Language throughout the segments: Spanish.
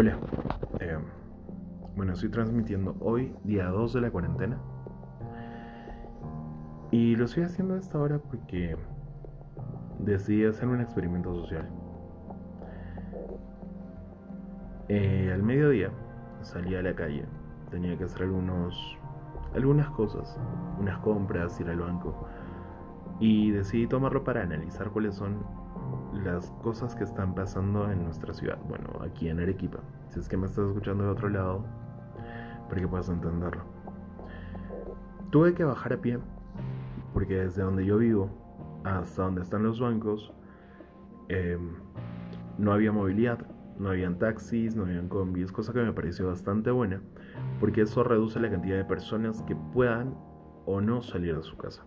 Hola. Eh, bueno, estoy transmitiendo hoy, día 2 de la cuarentena. Y lo estoy haciendo a esta hora porque decidí hacer un experimento social. Eh, al mediodía salí a la calle. Tenía que hacer algunos, algunas cosas, unas compras, ir al banco. Y decidí tomarlo para analizar cuáles son las cosas que están pasando en nuestra ciudad. Bueno, aquí en Arequipa. Si es que me estás escuchando de otro lado, para que puedas entenderlo. Tuve que bajar a pie, porque desde donde yo vivo hasta donde están los bancos, em, no había movilidad, no habían taxis, no habían combis, cosa que me pareció bastante buena, porque eso reduce la cantidad de personas que puedan o no salir de su casa.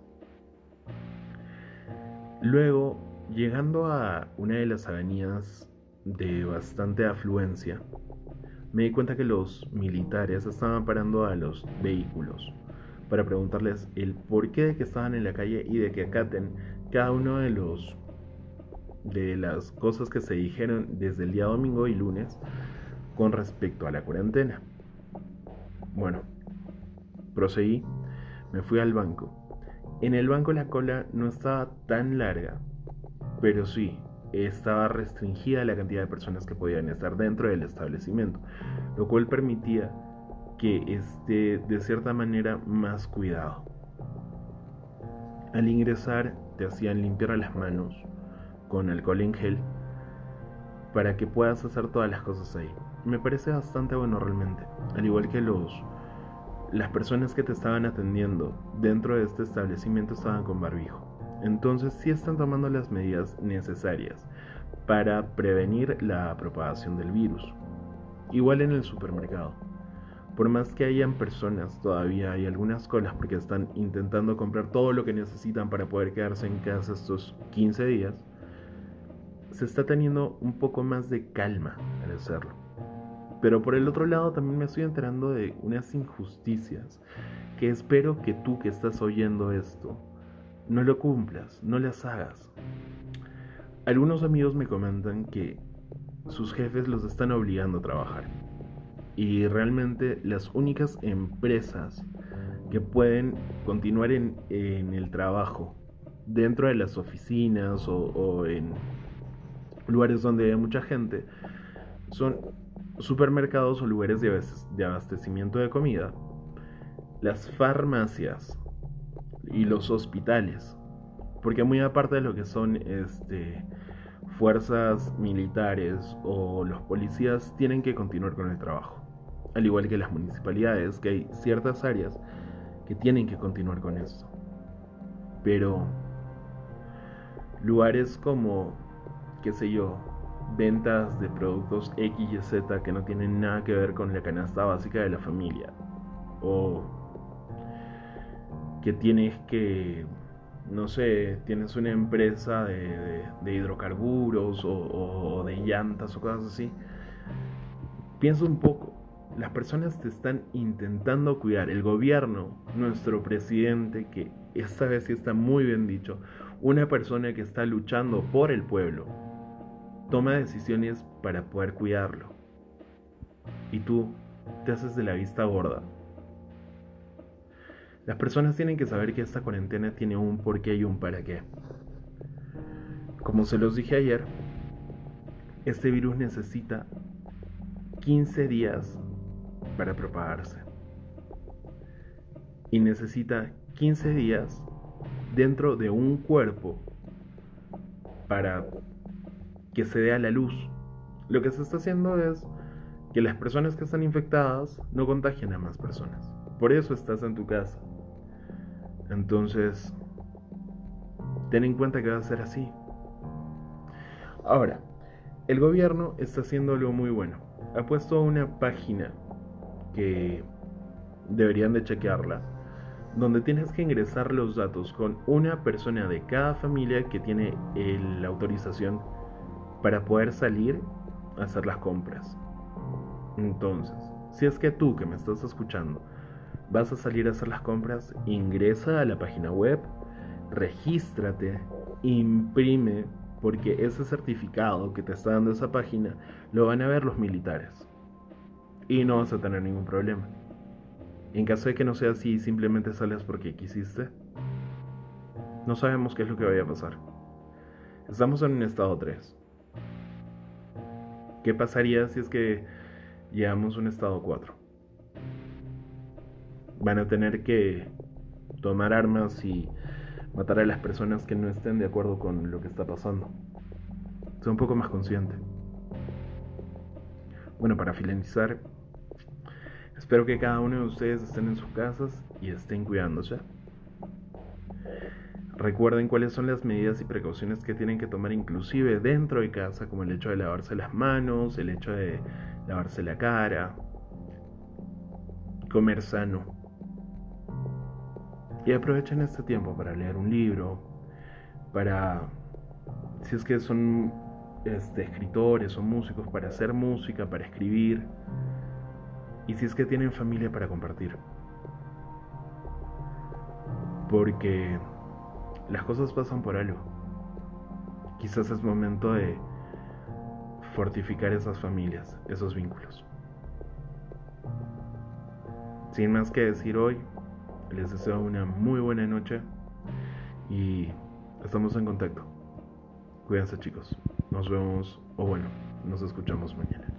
Luego Llegando a una de las avenidas de bastante afluencia, me di cuenta que los militares estaban parando a los vehículos para preguntarles el porqué de que estaban en la calle y de que acaten cada uno de los de las cosas que se dijeron desde el día domingo y lunes con respecto a la cuarentena. Bueno, proseguí, me fui al banco. En el banco la cola no estaba tan larga, pero sí, estaba restringida la cantidad de personas que podían estar dentro del establecimiento, lo cual permitía que esté de cierta manera más cuidado. Al ingresar te hacían limpiar las manos con alcohol en gel para que puedas hacer todas las cosas ahí. Me parece bastante bueno realmente, al igual que los las personas que te estaban atendiendo dentro de este establecimiento estaban con barbijo. Entonces sí están tomando las medidas necesarias para prevenir la propagación del virus. Igual en el supermercado. Por más que hayan personas, todavía hay algunas colas porque están intentando comprar todo lo que necesitan para poder quedarse en casa estos 15 días. Se está teniendo un poco más de calma al hacerlo. Pero por el otro lado también me estoy enterando de unas injusticias que espero que tú que estás oyendo esto no lo cumplas, no las hagas. Algunos amigos me comentan que sus jefes los están obligando a trabajar. Y realmente las únicas empresas que pueden continuar en, el trabajo dentro de las oficinas o, en lugares donde hay mucha gente son supermercados o lugares de abastecimiento de comida, las farmacias, y los hospitales. Porque muy aparte de lo que son este, fuerzas militares o los policías, tienen que continuar con el trabajo. Al igual que las municipalidades, que hay ciertas áreas que tienen que continuar con esto. Pero lugares como, qué sé yo, ventas de productos X y Z que no tienen nada que ver con la canasta básica de la familia. O que tienes que, no sé, tienes una empresa de, hidrocarburos o, de llantas o cosas así, piensa un poco, las personas te están intentando cuidar, el gobierno, nuestro presidente, que esta vez sí está muy bien dicho, una persona que está luchando por el pueblo, toma decisiones para poder cuidarlo. Y tú te haces de la vista gorda. Las personas tienen que saber que esta cuarentena tiene un porqué y un para qué. Como se los dije ayer, este virus necesita 15 días para propagarse. Y necesita 15 días dentro de un cuerpo para que se dé a la luz. Lo que se está haciendo es que las personas que están infectadas no contagien a más personas. Por eso estás en tu casa. Entonces, ten en cuenta que va a ser así. Ahora, el gobierno está haciendo algo muy bueno. Ha puesto una página que deberían de chequearla, donde tienes que ingresar los datos con una persona de cada familia que tiene la autorización para poder salir a hacer las compras. Entonces, si es que tú que me estás escuchando vas a salir a hacer las compras, ingresa a la página web, regístrate, imprime, porque ese certificado que te está dando esa página lo van a ver los militares. y no vas a tener ningún problema. En caso de que no sea así, simplemente sales porque quisiste, no sabemos qué es lo que vaya a pasar. Estamos en un estado 3. ¿Qué pasaría si es que llegamos a un estado 4? Van a tener que tomar armas y matar a las personas que no estén de acuerdo con lo que está pasando. Sé un poco más consciente. Bueno, para finalizar, espero que cada uno de ustedes estén en sus casas y estén cuidándose. Recuerden cuáles son las medidas y precauciones que tienen que tomar inclusive dentro de casa, como el hecho de lavarse las manos, el hecho de lavarse la cara, comer sano. Y aprovechen este tiempo para leer un libro, para, si es que son este, escritores o músicos, para hacer música, para escribir, y si es que tienen familia para compartir. Porque las cosas pasan por algo. Quizás es momento de fortificar esas familias, esos vínculos. Sin más que decir hoy, les deseo una muy buena noche y estamos en contacto. Cuídense chicos. Nos vemos, o bueno, nos escuchamos mañana.